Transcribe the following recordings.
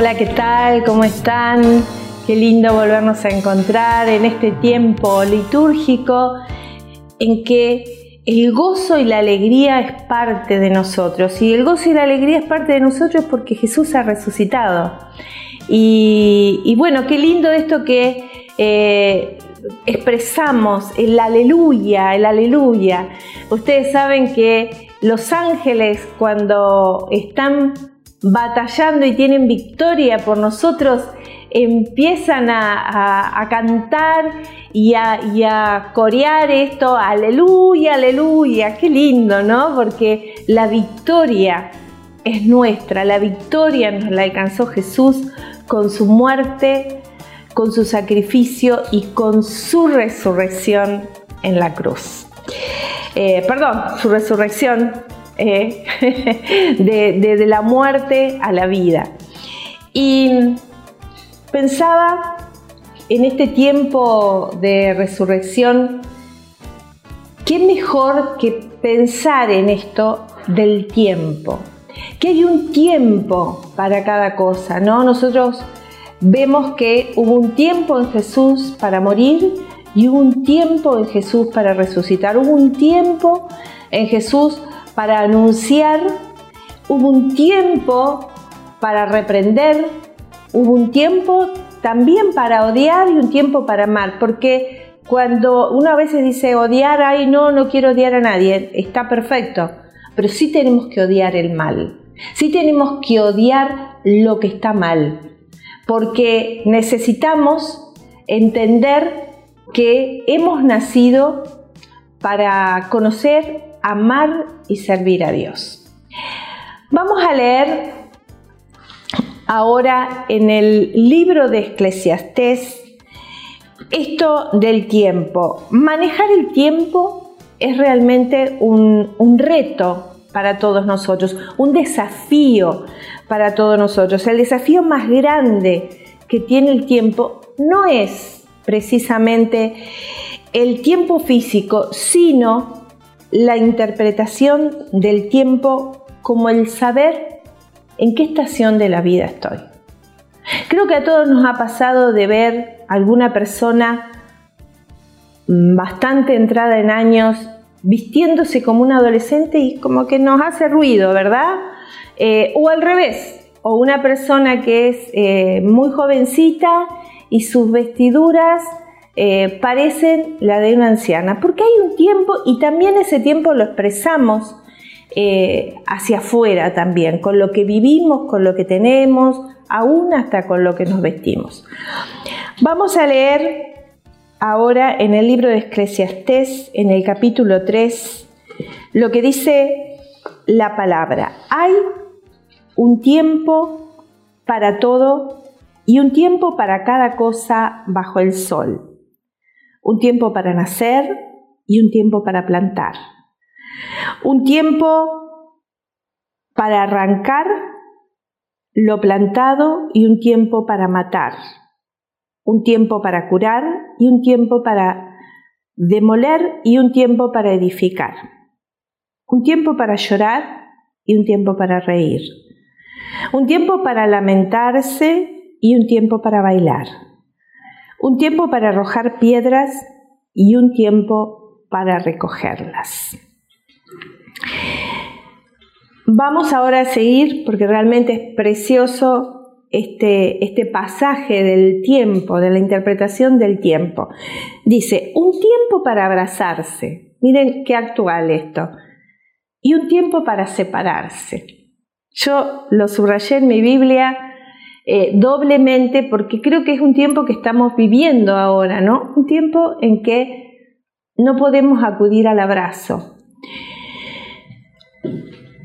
Hola, ¿qué tal? ¿Cómo están? Qué lindo volvernos a encontrar en este tiempo litúrgico en que el gozo y la alegría es parte de nosotros. Y el gozo y la alegría es parte de nosotros porque Jesús ha resucitado. Y, bueno, qué lindo esto que eh, expresamos, el aleluya, el aleluya. Ustedes saben que los ángeles cuando están batallando y tienen victoria por nosotros, empiezan a, cantar y a, corear esto, aleluya, aleluya, qué lindo, ¿no? Porque la victoria es nuestra, la victoria nos la alcanzó Jesús con su muerte, con su sacrificio y con su resurrección en la cruz. Eh, perdón, su resurrección eh, de, la muerte a la vida. Y pensaba en este tiempo de resurrección, qué mejor que pensar en esto del tiempo, que hay un tiempo para cada cosa, ¿no? Nosotros vemos que hubo un tiempo en Jesús para morir y hubo un tiempo en Jesús para resucitar, hubo un tiempo en Jesús para anunciar, hubo un tiempo para reprender, hubo un tiempo también para odiar y un tiempo para amar, porque cuando uno a veces dice odiar, ay no, no quiero odiar a nadie, está perfecto, pero sí tenemos que odiar el mal, sí tenemos que odiar lo que está mal, porque necesitamos entender que hemos nacido para conocer amar y servir a Dios. Vamos a leer ahora en el libro de Eclesiastés esto del tiempo. Manejar el tiempo es realmente un, un reto para todos nosotros, un desafío para todos nosotros. El desafío más grande que tiene el tiempo no es precisamente el tiempo físico, sino la interpretación del tiempo como el saber en qué estación de la vida estoy. Creo que a todos nos ha pasado de ver alguna persona bastante entrada en años vistiéndose como un adolescente y como que nos hace ruido, ¿verdad? Eh, o al revés, o una persona que es eh, muy jovencita y sus vestiduras eh, parecen la de una anciana, porque hay un tiempo y también ese tiempo lo expresamos eh, hacia afuera también, con lo que vivimos, con lo que tenemos, aún hasta con lo que nos vestimos. Vamos a leer ahora en el libro de Eclesiastés, en el capítulo 3, lo que dice la palabra. Hay un tiempo para todo y un tiempo para cada cosa bajo el sol un tiempo para nacer y un tiempo para plantar, un tiempo para arrancar lo plantado y un tiempo para matar, un tiempo para curar y un tiempo para demoler y un tiempo para edificar, un tiempo para llorar y un tiempo para reír, un tiempo para lamentarse y un tiempo para bailar un tiempo para arrojar piedras y un tiempo para recogerlas. Vamos ahora a seguir porque realmente es precioso este, este pasaje del tiempo, de la interpretación del tiempo. Dice, un tiempo para abrazarse, miren qué actual esto, y un tiempo para separarse. Yo lo subrayé en mi Biblia eh, doblemente porque creo que es un tiempo que estamos viviendo ahora, ¿no? Un tiempo en que no podemos acudir al abrazo.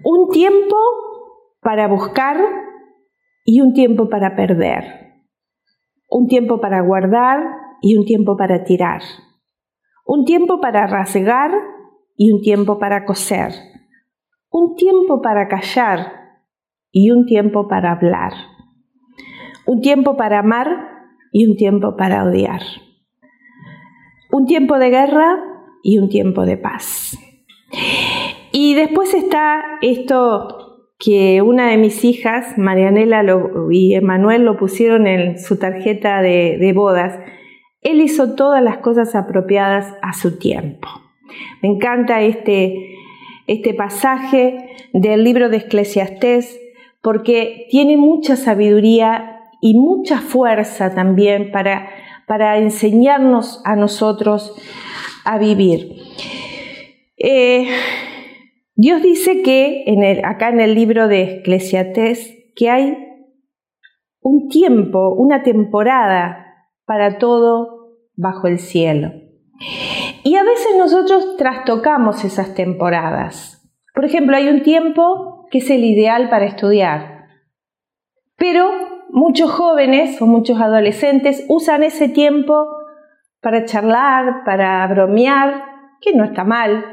Un tiempo para buscar y un tiempo para perder. Un tiempo para guardar y un tiempo para tirar. Un tiempo para rasgar y un tiempo para coser. Un tiempo para callar y un tiempo para hablar un tiempo para amar y un tiempo para odiar, un tiempo de guerra y un tiempo de paz. Y después está esto que una de mis hijas, Marianela y Emanuel, lo pusieron en su tarjeta de, de bodas. Él hizo todas las cosas apropiadas a su tiempo. Me encanta este, este pasaje del libro de Eclesiastés porque tiene mucha sabiduría y mucha fuerza también para, para enseñarnos a nosotros a vivir. Eh, Dios dice que en el, acá en el libro de Eclesiastés que hay un tiempo, una temporada para todo bajo el cielo. Y a veces nosotros trastocamos esas temporadas. Por ejemplo, hay un tiempo que es el ideal para estudiar, pero muchos jóvenes o muchos adolescentes usan ese tiempo para charlar, para bromear, que no está mal,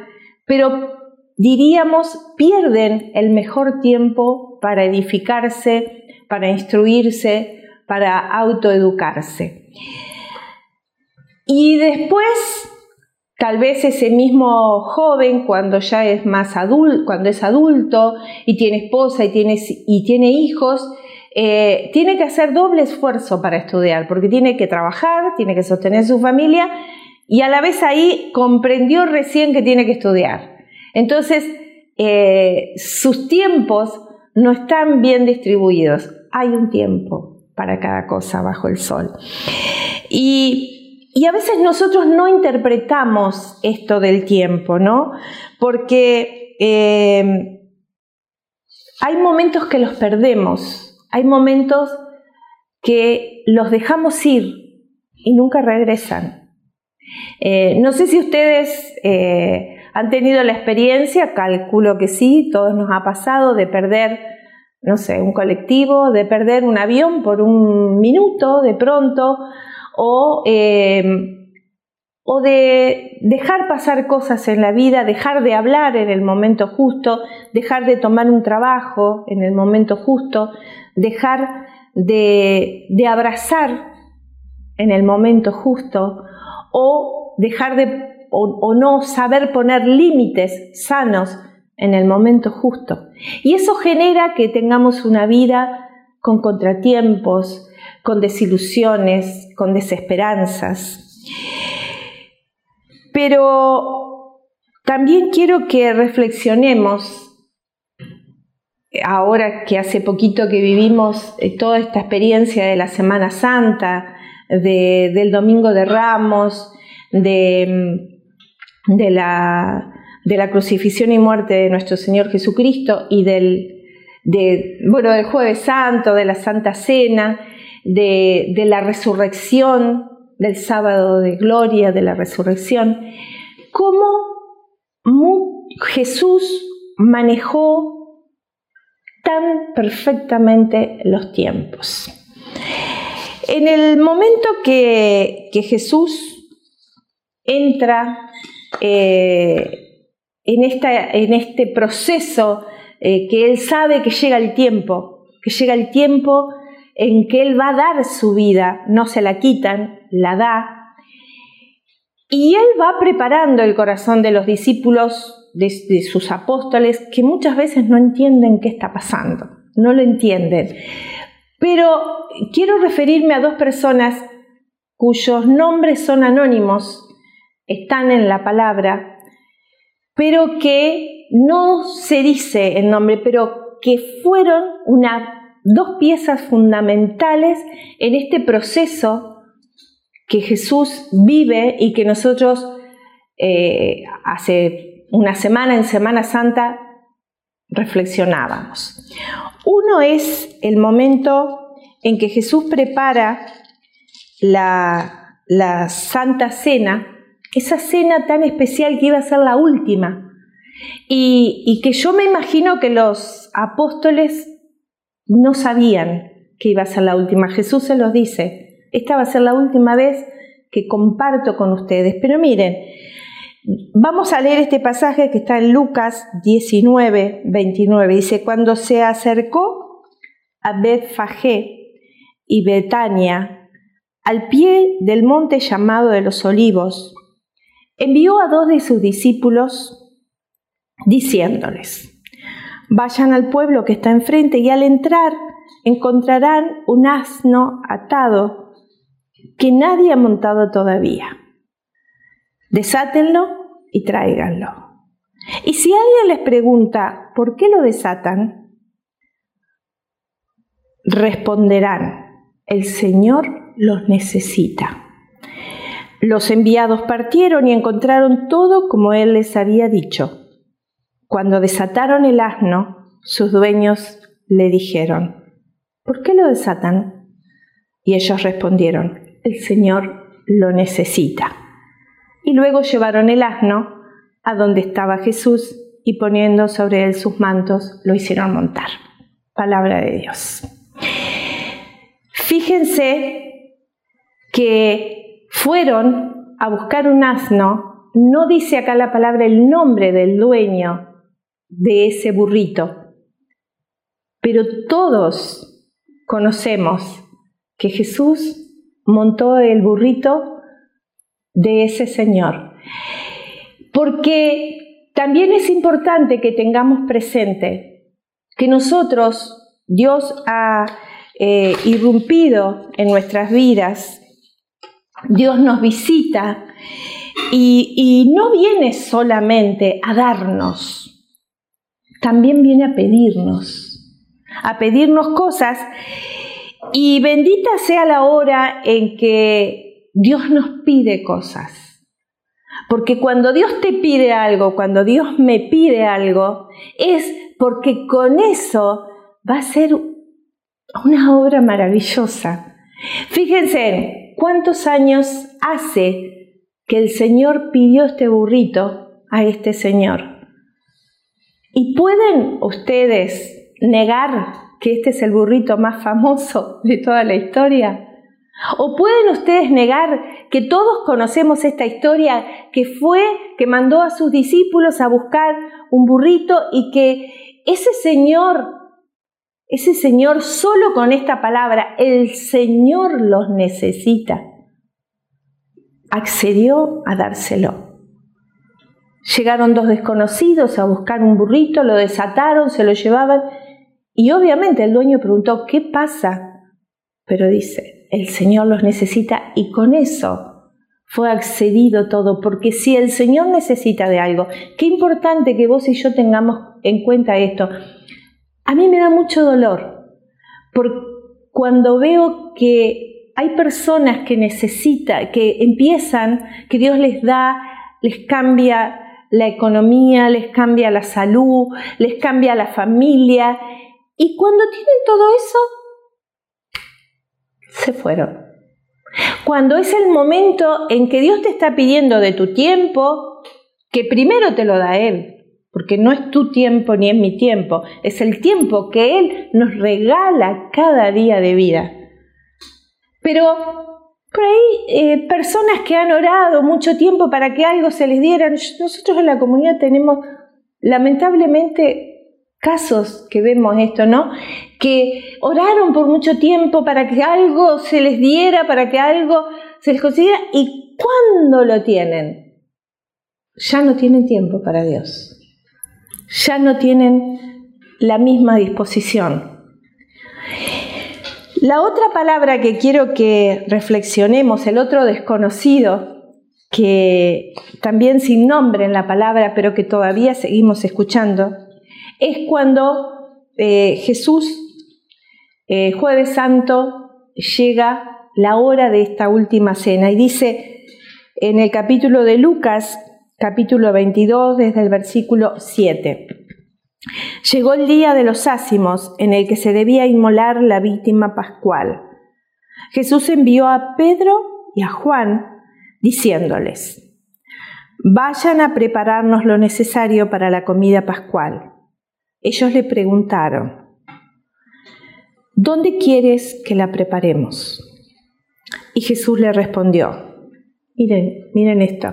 pero diríamos pierden el mejor tiempo para edificarse, para instruirse, para autoeducarse. Y después Tal vez ese mismo joven cuando ya es más adulto, cuando es adulto y tiene esposa y tiene, y tiene hijos, eh, tiene que hacer doble esfuerzo para estudiar, porque tiene que trabajar, tiene que sostener su familia y a la vez ahí comprendió recién que tiene que estudiar. Entonces, eh, sus tiempos no están bien distribuidos. Hay un tiempo para cada cosa bajo el sol. Y a veces nosotros no interpretamos esto del tiempo, ¿no? Porque eh, hay momentos que los perdemos, hay momentos que los dejamos ir y nunca regresan. Eh, no sé si ustedes eh, han tenido la experiencia, calculo que sí, todos nos ha pasado, de perder, no sé, un colectivo, de perder un avión por un minuto de pronto, o, em, o de dejar pasar cosas en la vida, dejar de hablar en el momento justo, dejar de tomar un trabajo en el momento justo, dejar de, de abrazar en el momento justo o dejar de o, no saber poner límites sanos en el momento justo. Y eso genera que tengamos una vida con contratiempos, con desilusiones, con desesperanzas. Pero también quiero que reflexionemos, ahora que hace poquito que vivimos eh, toda esta experiencia de la Semana Santa, del Domingo de Ramos, de, de, la, de la crucifixión y muerte de nuestro Señor Jesucristo y del, bueno, del Jueves Santo, de la Santa Cena, de, la resurrección, del sábado de gloria, de la resurrección, cómo Jesús manejó tan perfectamente los tiempos. En el momento que, Jesús entra eh, en, esta, en, este proceso eh, que Él sabe que llega el tiempo, que llega el tiempo en que Él va a dar su vida, no se la quitan, la da. Y Él va preparando el corazón de los discípulos, de, sus apóstoles, que muchas veces no entienden qué está pasando, no lo entienden. Pero quiero referirme a dos personas cuyos nombres son anónimos, están en la palabra, pero que no se dice el nombre, pero que fueron una dos piezas fundamentales en este proceso que Jesús vive y que nosotros eh, hace una semana en Semana Santa reflexionábamos. Uno es el momento en que Jesús prepara la, la Santa Cena, esa cena tan especial que iba a ser la última, y, y que yo me imagino que los apóstoles no sabían que iba a ser la última. Jesús se los dice, esta va a ser la última vez que comparto con ustedes. Pero miren, vamos a leer este pasaje que está en Lucas 19, 29. Dice, cuando se acercó a Betfagé y Betania, al pie del monte llamado de los olivos, envió a dos de sus discípulos diciéndoles, Vayan al pueblo que está enfrente y al entrar encontrarán un asno atado que nadie ha montado todavía. Desátenlo y tráiganlo. Y si alguien les pregunta por qué lo desatan, responderán, el Señor los necesita. Los enviados partieron y encontraron todo como Él les había dicho. Cuando desataron el asno, sus dueños le dijeron, ¿por qué lo desatan? Y ellos respondieron, el Señor lo necesita. Y luego llevaron el asno a donde estaba Jesús y poniendo sobre él sus mantos, lo hicieron montar. Palabra de Dios. Fíjense que fueron a buscar un asno, no dice acá la palabra el nombre del dueño de ese burrito, pero todos conocemos que Jesús montó el burrito de ese Señor. Porque también es importante que tengamos presente que nosotros, Dios ha eh, irrumpido en nuestras vidas, Dios nos visita y, y no viene solamente a darnos, también viene a pedirnos, a pedirnos cosas y bendita sea la hora en que Dios nos pide cosas. Porque cuando Dios te pide algo, cuando Dios me pide algo, es porque con eso va a ser una obra maravillosa. Fíjense, ¿cuántos años hace que el Señor pidió este burrito a este Señor? ¿Y pueden ustedes negar que este es el burrito más famoso de toda la historia? ¿O pueden ustedes negar que todos conocemos esta historia que fue, que mandó a sus discípulos a buscar un burrito y que ese Señor, ese Señor solo con esta palabra, el Señor los necesita, accedió a dárselo? Llegaron dos desconocidos a buscar un burrito, lo desataron, se lo llevaban y obviamente el dueño preguntó, ¿qué pasa? Pero dice, el Señor los necesita y con eso fue accedido todo, porque si el Señor necesita de algo, qué importante que vos y yo tengamos en cuenta esto. A mí me da mucho dolor, porque cuando veo que hay personas que necesitan, que empiezan, que Dios les da, les cambia la economía, les cambia la salud, les cambia la familia, y cuando tienen todo eso, se fueron. Cuando es el momento en que Dios te está pidiendo de tu tiempo, que primero te lo da Él, porque no es tu tiempo ni es mi tiempo, es el tiempo que Él nos regala cada día de vida. Pero por ahí eh, personas que han orado mucho tiempo para que algo se les diera, nosotros en la comunidad tenemos lamentablemente casos que vemos esto, ¿no? Que oraron por mucho tiempo para que algo se les diera, para que algo se les consiguiera, y cuando lo tienen, ya no tienen tiempo para Dios, ya no tienen la misma disposición. La otra palabra que quiero que reflexionemos, el otro desconocido, que también sin nombre en la palabra, pero que todavía seguimos escuchando, es cuando eh, Jesús, eh, jueves santo, llega la hora de esta última cena y dice en el capítulo de Lucas, capítulo 22, desde el versículo 7. Llegó el día de los ácimos en el que se debía inmolar la víctima pascual. Jesús envió a Pedro y a Juan diciéndoles, vayan a prepararnos lo necesario para la comida pascual. Ellos le preguntaron, ¿dónde quieres que la preparemos? Y Jesús le respondió, miren, miren esto,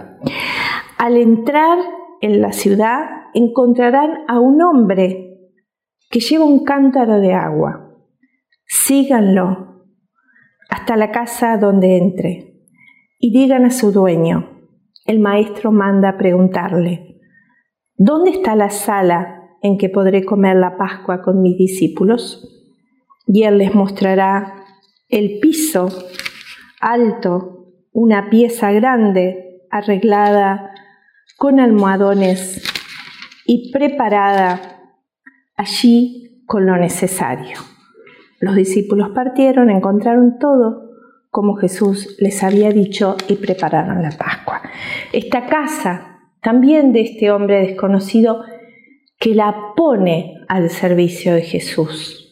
al entrar en la ciudad encontrarán a un hombre que lleva un cántaro de agua. Síganlo hasta la casa donde entre y digan a su dueño, el maestro manda preguntarle, ¿dónde está la sala en que podré comer la Pascua con mis discípulos? Y Él les mostrará el piso alto, una pieza grande, arreglada con almohadones y preparada allí con lo necesario. Los discípulos partieron, encontraron todo como Jesús les había dicho y prepararon la Pascua. Esta casa, también de este hombre desconocido, que la pone al servicio de Jesús.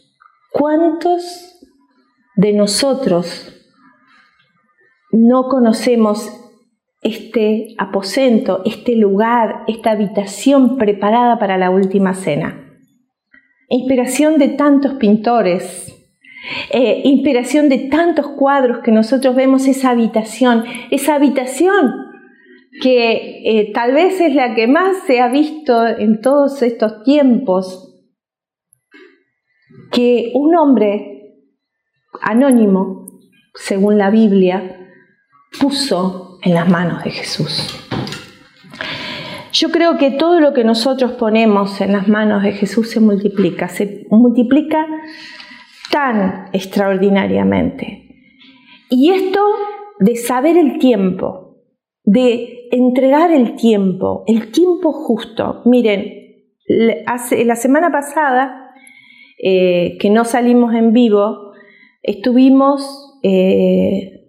¿Cuántos de nosotros no conocemos este aposento, este lugar, esta habitación preparada para la última cena? Inspiración de tantos pintores, eh, inspiración de tantos cuadros que nosotros vemos esa habitación, esa habitación que eh, tal vez es la que más se ha visto en todos estos tiempos, que un hombre anónimo, según la Biblia, puso en las manos de Jesús. Yo creo que todo lo que nosotros ponemos en las manos de Jesús se multiplica, se multiplica tan extraordinariamente. Y esto de saber el tiempo, de entregar el tiempo, el tiempo justo. Miren, la semana pasada, eh, que no salimos en vivo, estuvimos eh,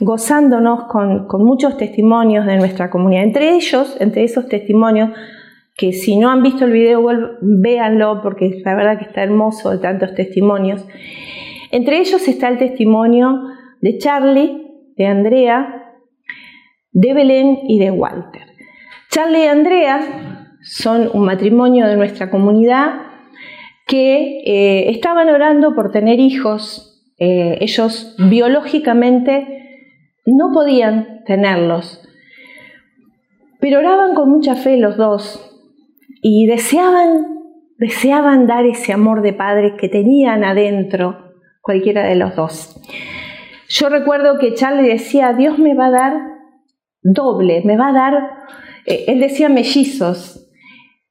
gozándonos con, con muchos testimonios de nuestra comunidad. Entre ellos, entre esos testimonios, que si no han visto el video, véanlo porque la verdad que está hermoso de tantos testimonios. Entre ellos está el testimonio de Charlie, de Andrea, de Belén y de Walter. Charlie y Andrea son un matrimonio de nuestra comunidad que eh, estaban orando por tener hijos. Eh, ellos biológicamente no podían tenerlos, pero oraban con mucha fe los dos y deseaban, deseaban dar ese amor de padres que tenían adentro cualquiera de los dos. Yo recuerdo que Charlie decía, Dios me va a dar doble, me va a dar, eh, él decía mellizos,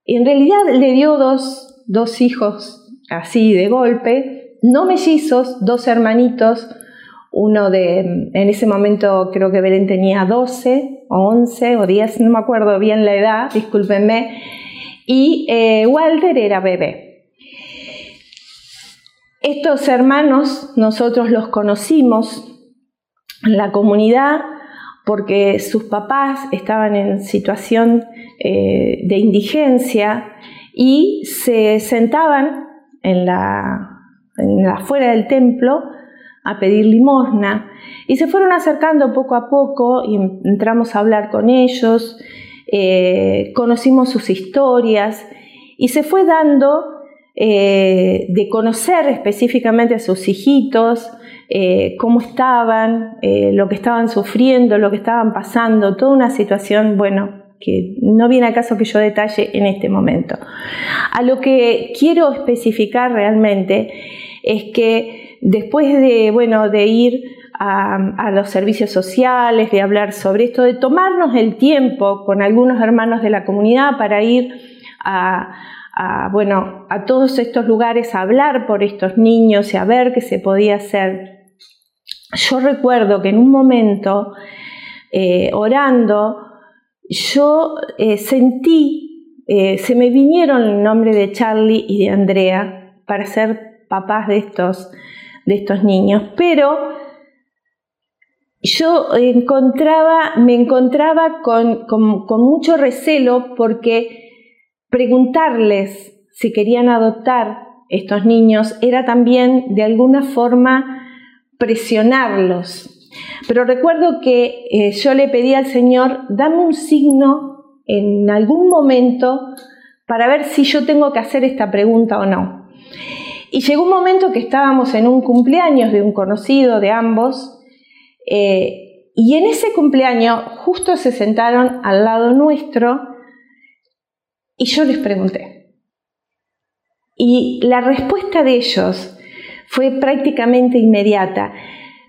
y en realidad le dio dos, dos hijos así de golpe, no mellizos, dos hermanitos, uno de, en ese momento creo que Belén tenía 12 o 11 o 10, no me acuerdo bien la edad, discúlpenme, y eh, Walter era bebé. Estos hermanos nosotros los conocimos en la comunidad porque sus papás estaban en situación eh, de indigencia y se sentaban en la, en afuera del templo a pedir limosna y se fueron acercando poco a poco y entramos a hablar con ellos eh, conocimos sus historias y se fue dando eh, de conocer específicamente a sus hijitos, eh, cómo estaban, lo que estaban sufriendo, lo que estaban pasando, toda una situación, bueno, que no viene a caso que yo detalle en este momento. A lo que quiero especificar realmente es que después de, bueno, de ir a, los servicios sociales, de hablar sobre esto, de tomarnos el tiempo con algunos hermanos de la comunidad para ir a, bueno, a todos estos lugares a hablar por estos niños y a ver qué se podía hacer. Yo recuerdo que en un momento, eh, orando, yo eh, sentí, eh, se me vinieron el nombre de Charlie y de Andrea para ser papás de estos, de estos niños, pero yo me encontraba con, mucho recelo porque preguntarles si querían adoptar estos niños era también de alguna forma presionarlos. Pero recuerdo que eh, yo le pedí al Señor, dame un signo en algún momento para ver si yo tengo que hacer esta pregunta o no. Y llegó un momento que estábamos en un cumpleaños de un conocido de ambos eh, y en ese cumpleaños justo se sentaron al lado nuestro y yo les pregunté. Y la respuesta de ellos fue prácticamente inmediata.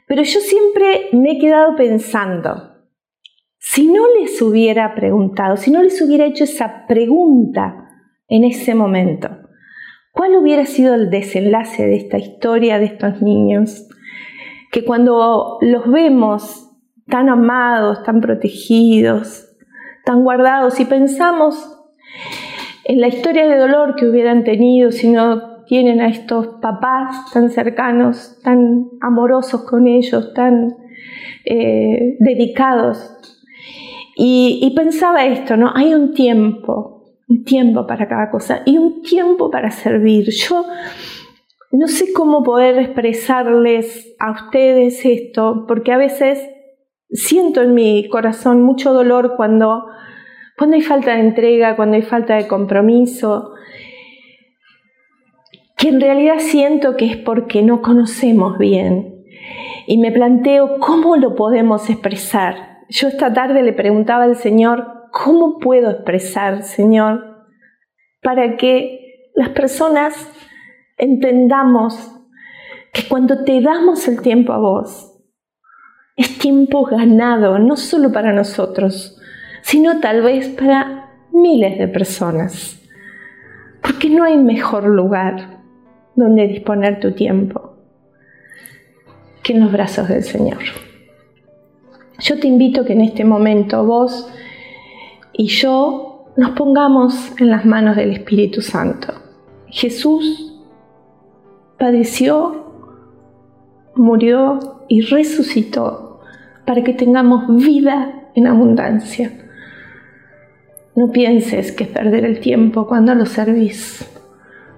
Pero yo siempre me he quedado pensando, si no les hubiera preguntado, si no les hubiera hecho esa pregunta en ese momento? ¿Cuál hubiera sido el desenlace de esta historia de estos niños? Que cuando los vemos tan amados, tan protegidos, tan guardados y pensamos en la historia de dolor que hubieran tenido si no tienen a estos papás tan cercanos, tan amorosos con ellos, tan eh, dedicados. Y, pensaba esto, ¿no? Hay un tiempo, un tiempo para cada cosa y un tiempo para servir. Yo no sé cómo poder expresarles a ustedes esto, porque a veces siento en mi corazón mucho dolor cuando cuando hay falta de entrega, cuando hay falta de compromiso, que en realidad siento que es porque no conocemos bien. Y me planteo cómo lo podemos expresar. Yo esta tarde le preguntaba al Señor, ¿cómo puedo expresar, Señor, para que las personas entendamos que cuando te damos el tiempo a vos, es tiempo ganado, no solo para nosotros, sino tal vez para miles de personas. Porque no hay mejor lugar donde disponer tu tiempo que en los brazos del Señor. Yo te invito que en este momento vos y yo nos pongamos en las manos del Espíritu Santo. Jesús padeció, murió y resucitó para que tengamos vida en abundancia. No pienses que es perder el tiempo cuando lo servís.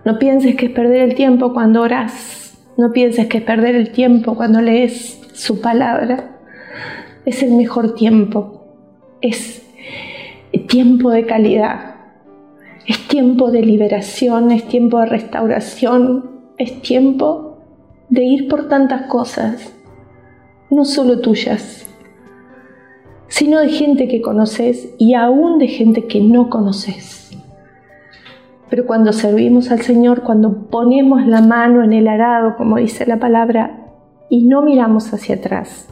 No pienses que es perder el tiempo cuando orás. No pienses que es perder el tiempo cuando lees su palabra. Es el mejor tiempo. Es tiempo de calidad. Es tiempo de liberación, es tiempo de restauración, es tiempo de ir por tantas cosas, no solo tuyas, sino de gente que conoces y aún de gente que no conoces. Pero cuando servimos al Señor, cuando ponemos la mano en el arado, como dice la palabra, y no miramos hacia atrás,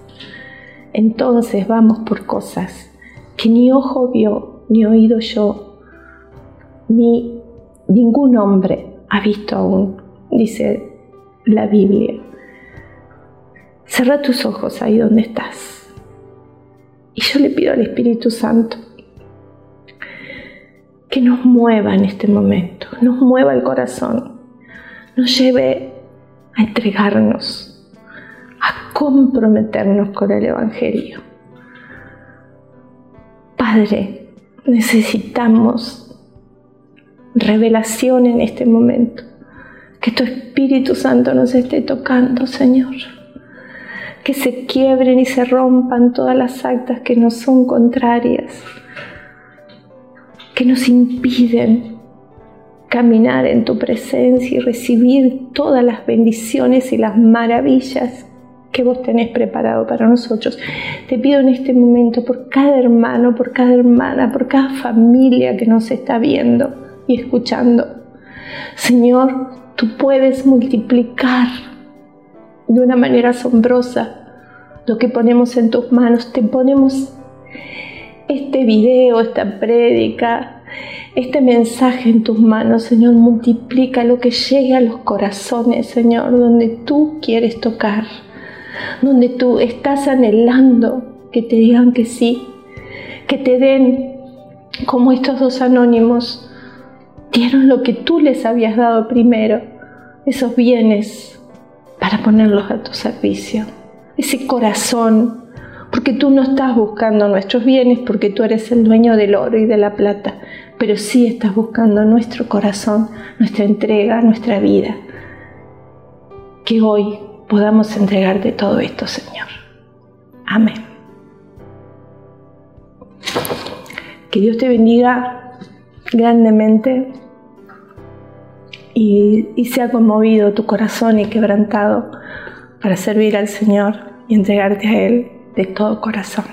entonces vamos por cosas que ni ojo vio, ni oído yo, ni ningún hombre ha visto aún, dice la Biblia. Cerra tus ojos ahí donde estás. Y yo le pido al Espíritu Santo que nos mueva en este momento, nos mueva el corazón, nos lleve a entregarnos, a comprometernos con el Evangelio. Padre, necesitamos revelación en este momento, que tu Espíritu Santo nos esté tocando, Señor. Que se quiebren y se rompan todas las actas que nos son contrarias, que nos impiden caminar en tu presencia y recibir todas las bendiciones y las maravillas que vos tenés preparado para nosotros. Te pido en este momento por cada hermano, por cada hermana, por cada familia que nos está viendo y escuchando. Señor, tú puedes multiplicar de una manera asombrosa lo que ponemos en tus manos. Te ponemos este video, esta prédica, este mensaje en tus manos, Señor. Multiplica lo que llegue a los corazones, Señor, donde tú quieres tocar, donde tú estás anhelando que te digan que sí, que te den como estos dos anónimos dieron lo que tú les habías dado primero, esos bienes para ponerlos a tu servicio. Ese corazón, porque tú no estás buscando nuestros bienes, porque tú eres el dueño del oro y de la plata, pero sí estás buscando nuestro corazón, nuestra entrega, nuestra vida. Que hoy podamos entregarte todo esto, Señor. Amén. Que Dios te bendiga grandemente y, se ha conmovido tu corazón y quebrantado para servir al Señor y entregarte a Él de todo corazón.